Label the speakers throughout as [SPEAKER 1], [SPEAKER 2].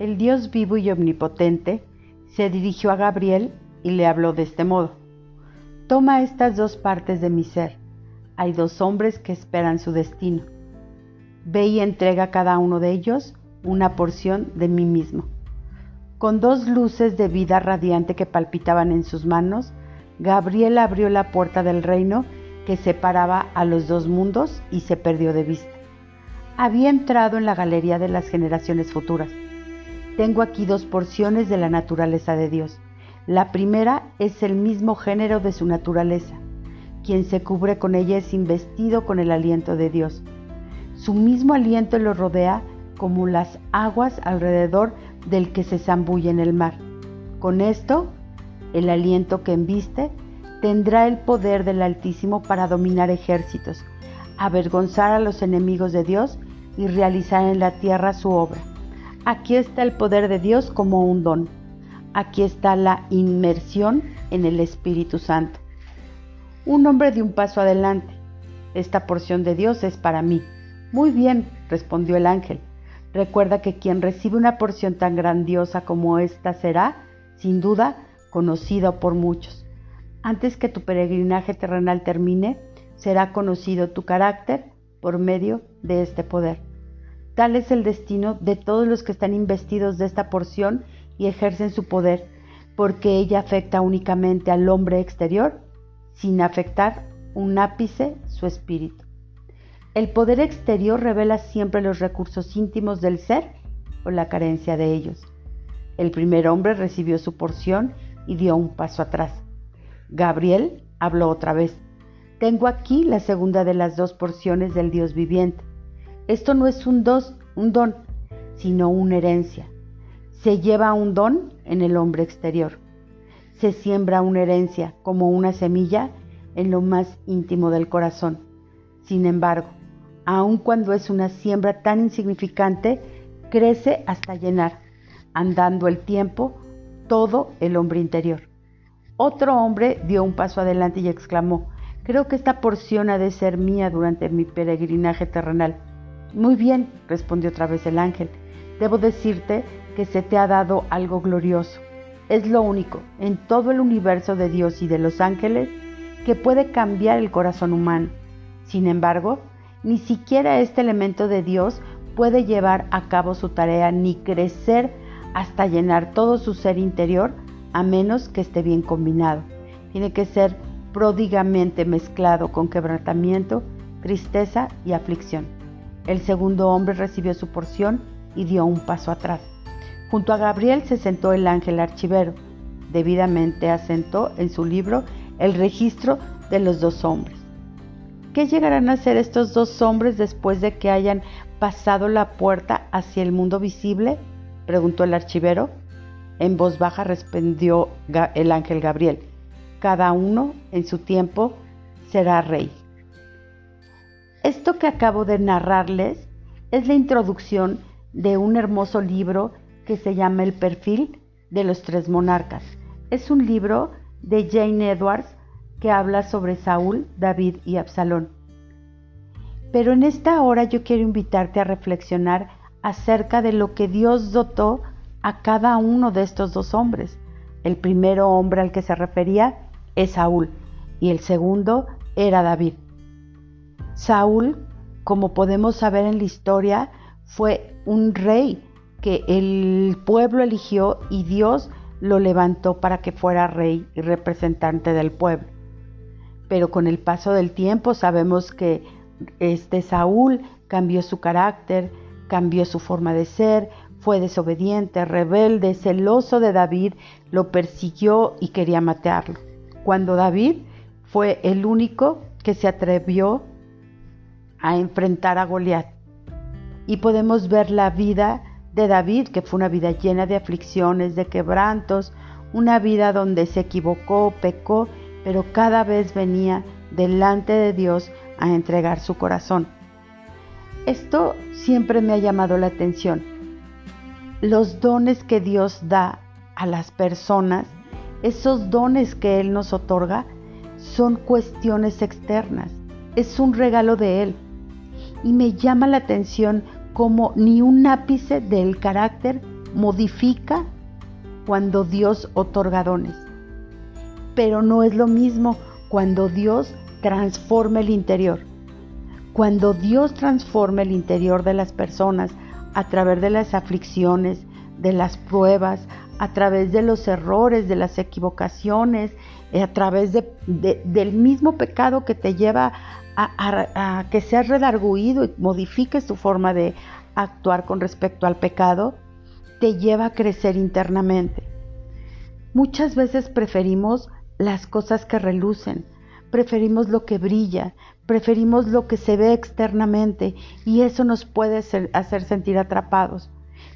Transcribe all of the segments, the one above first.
[SPEAKER 1] El Dios vivo y omnipotente se dirigió a Gabriel y le habló de este modo. Toma estas dos partes de mi ser. Hay dos hombres que esperan su destino. Ve y entrega a cada uno de ellos una porción de mí mismo. Con dos luces de vida radiante que palpitaban en sus manos, Gabriel abrió la puerta del reino que separaba a los dos mundos y se perdió de vista. Había entrado en la galería de las generaciones futuras tengo aquí dos porciones de la naturaleza de Dios. La primera es el mismo género de su naturaleza. Quien se cubre con ella es investido con el aliento de Dios. Su mismo aliento lo rodea como las aguas alrededor del que se zambulle en el mar. Con esto, el aliento que embiste tendrá el poder del Altísimo para dominar ejércitos, avergonzar a los enemigos de Dios y realizar en la tierra su obra. Aquí está el poder de Dios como un don. Aquí está la inmersión en el Espíritu Santo. Un hombre de un paso adelante. Esta porción de Dios es para mí. Muy bien, respondió el ángel. Recuerda que quien recibe una porción tan grandiosa como esta será, sin duda, conocido por muchos. Antes que tu peregrinaje terrenal termine, será conocido tu carácter por medio de este poder. Tal es el destino de todos los que están investidos de esta porción y ejercen su poder, porque ella afecta únicamente al hombre exterior sin afectar un ápice su espíritu. El poder exterior revela siempre los recursos íntimos del ser o la carencia de ellos. El primer hombre recibió su porción y dio un paso atrás. Gabriel habló otra vez. Tengo aquí la segunda de las dos porciones del Dios viviente. Esto no es un, dos, un don, sino una herencia. Se lleva un don en el hombre exterior. Se siembra una herencia como una semilla en lo más íntimo del corazón. Sin embargo, aun cuando es una siembra tan insignificante, crece hasta llenar, andando el tiempo, todo el hombre interior. Otro hombre dio un paso adelante y exclamó, creo que esta porción ha de ser mía durante mi peregrinaje terrenal. Muy bien, respondió otra vez el ángel. Debo decirte que se te ha dado algo glorioso. Es lo único en todo el universo de Dios y de los ángeles que puede cambiar el corazón humano. Sin embargo, ni siquiera este elemento de Dios puede llevar a cabo su tarea ni crecer hasta llenar todo su ser interior a menos que esté bien combinado. Tiene que ser pródigamente mezclado con quebrantamiento, tristeza y aflicción. El segundo hombre recibió su porción y dio un paso atrás. Junto a Gabriel se sentó el ángel archivero. Debidamente asentó en su libro el registro de los dos hombres. ¿Qué llegarán a hacer estos dos hombres después de que hayan pasado la puerta hacia el mundo visible? preguntó el archivero. En voz baja respondió el ángel Gabriel. Cada uno en su tiempo será rey. Esto que acabo de narrarles es la introducción de un hermoso libro que se llama El perfil de los tres monarcas. Es un libro de Jane Edwards que habla sobre Saúl, David y Absalón. Pero en esta hora yo quiero invitarte a reflexionar acerca de lo que Dios dotó a cada uno de estos dos hombres. El primero hombre al que se refería es Saúl y el segundo era David. Saúl, como podemos saber en la historia, fue un rey que el pueblo eligió y Dios lo levantó para que fuera rey y representante del pueblo. Pero con el paso del tiempo sabemos que este Saúl cambió su carácter, cambió su forma de ser, fue desobediente, rebelde, celoso de David, lo persiguió y quería matarlo. Cuando David fue el único que se atrevió a enfrentar a Goliat. Y podemos ver la vida de David, que fue una vida llena de aflicciones, de quebrantos, una vida donde se equivocó, pecó, pero cada vez venía delante de Dios a entregar su corazón. Esto siempre me ha llamado la atención. Los dones que Dios da a las personas, esos dones que Él nos otorga, son cuestiones externas. Es un regalo de Él y me llama la atención como ni un ápice del carácter modifica cuando Dios otorga dones. Pero no es lo mismo cuando Dios transforma el interior. Cuando Dios transforma el interior de las personas a través de las aflicciones, de las pruebas, a través de los errores, de las equivocaciones, a través del mismo pecado que te lleva a, que seas redarguido y modifiques tu forma de actuar con respecto al pecado, te lleva a crecer internamente. Muchas veces preferimos las cosas que relucen, preferimos lo que brilla, preferimos lo que se ve externamente y eso nos puede hacer sentir atrapados.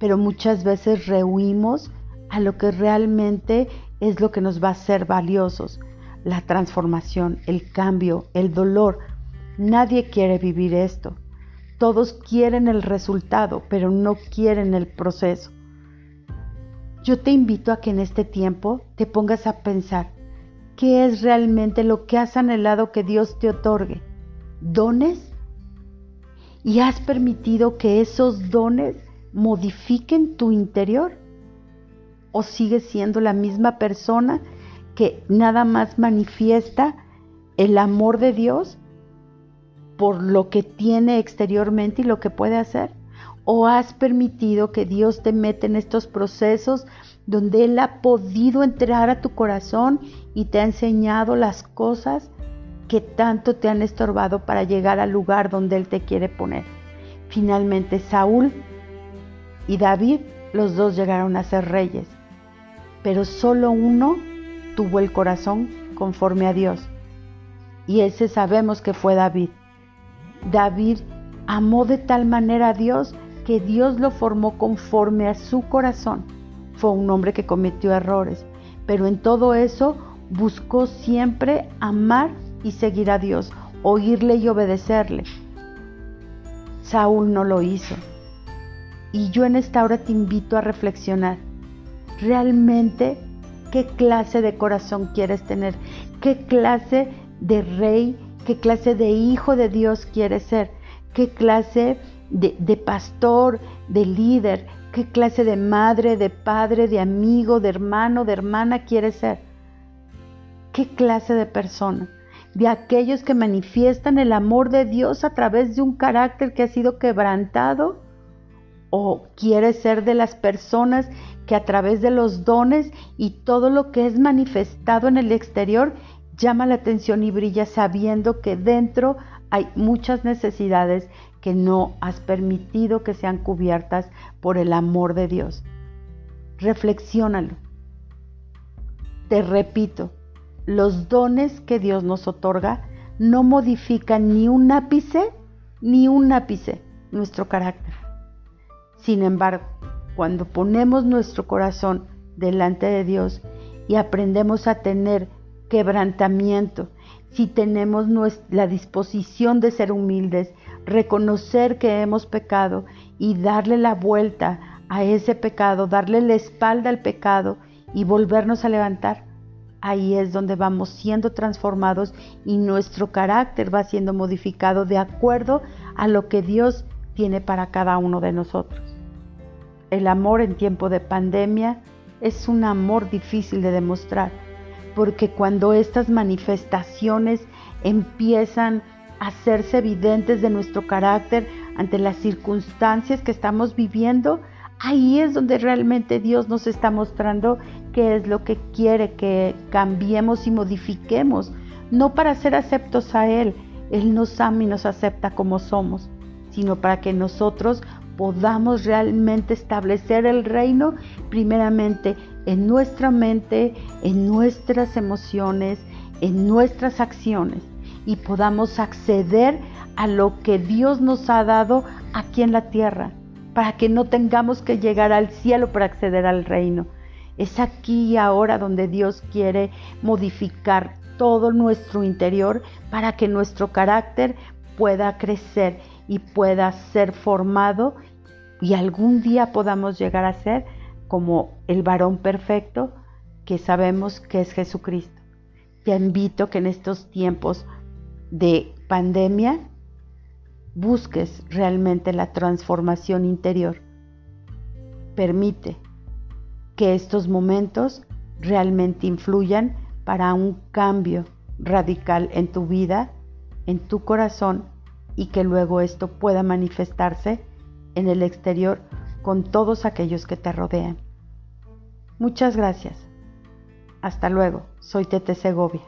[SPEAKER 1] Pero muchas veces rehuimos a lo que realmente es lo que nos va a hacer valiosos, la transformación, el cambio, el dolor. Nadie quiere vivir esto. Todos quieren el resultado, pero no quieren el proceso. Yo te invito a que en este tiempo te pongas a pensar, ¿qué es realmente lo que has anhelado que Dios te otorgue? ¿Dones? ¿Y has permitido que esos dones modifiquen tu interior? ¿O sigues siendo la misma persona que nada más manifiesta el amor de Dios por lo que tiene exteriormente y lo que puede hacer? o has permitido que Dios te mete en estos procesos donde Él ha podido entrar a tu corazón y te ha enseñado las cosas que tanto te han estorbado para llegar al lugar donde Él te quiere poner. Finalmente Saúl y David, los dos llegaron a ser reyes, pero solo uno tuvo el corazón conforme a Dios. Y ese sabemos que fue David. David amó de tal manera a Dios que Dios lo formó conforme a su corazón. Fue un hombre que cometió errores, pero en todo eso buscó siempre amar y seguir a Dios, oírle y obedecerle. Saúl no lo hizo. Y yo en esta hora te invito a reflexionar. ¿Realmente qué clase de corazón quieres tener? ¿Qué clase de rey, qué clase de hijo de Dios quieres ser? ¿Qué clase de, pastor, de líder, qué clase de madre, de padre, de amigo, de hermano, de hermana quieres ser. ¿Qué clase de persona? De aquellos que manifiestan el amor de Dios a través de un carácter que ha sido quebrantado. ¿O quieres ser de las personas que a través de los dones y todo lo que es manifestado en el exterior llama la atención y brilla sabiendo que dentro hay muchas necesidades que no has permitido que sean cubiertas por el amor de Dios. Reflexiónalo. Te repito, los dones que Dios nos otorga no modifican ni un ápice, ni un ápice nuestro carácter. Sin embargo, cuando ponemos nuestro corazón delante de Dios y aprendemos a tener quebrantamiento, si tenemos la disposición de ser humildes, reconocer que hemos pecado y darle la vuelta a ese pecado, darle la espalda al pecado y volvernos a levantar, ahí es donde vamos siendo transformados y nuestro carácter va siendo modificado de acuerdo a lo que Dios tiene para cada uno de nosotros. El amor en tiempo de pandemia es un amor difícil de demostrar porque cuando estas manifestaciones empiezan a hacerse evidentes de nuestro carácter ante las circunstancias que estamos viviendo, ahí es donde realmente Dios nos está mostrando qué es lo que quiere que cambiemos y modifiquemos, no para ser aceptos a Él, Él nos ama y nos acepta como somos, sino para que nosotros podamos realmente establecer el reino primeramente en nuestra mente, en nuestras emociones, en nuestras acciones y podamos acceder a lo que Dios nos ha dado aquí en la tierra, para que no tengamos que llegar al cielo para acceder al reino. Es aquí y ahora donde Dios quiere modificar todo nuestro interior para que nuestro carácter pueda crecer y pueda ser formado y algún día podamos llegar a ser como el varón perfecto que sabemos que es Jesucristo. Te invito que en estos tiempos de pandemia busques realmente la transformación interior. Permite que estos momentos realmente influyan para un cambio radical en tu vida, en tu corazón y que luego esto pueda manifestarse en el exterior con todos aquellos que te rodean. Muchas gracias. Hasta luego. Soy Tete Segovia.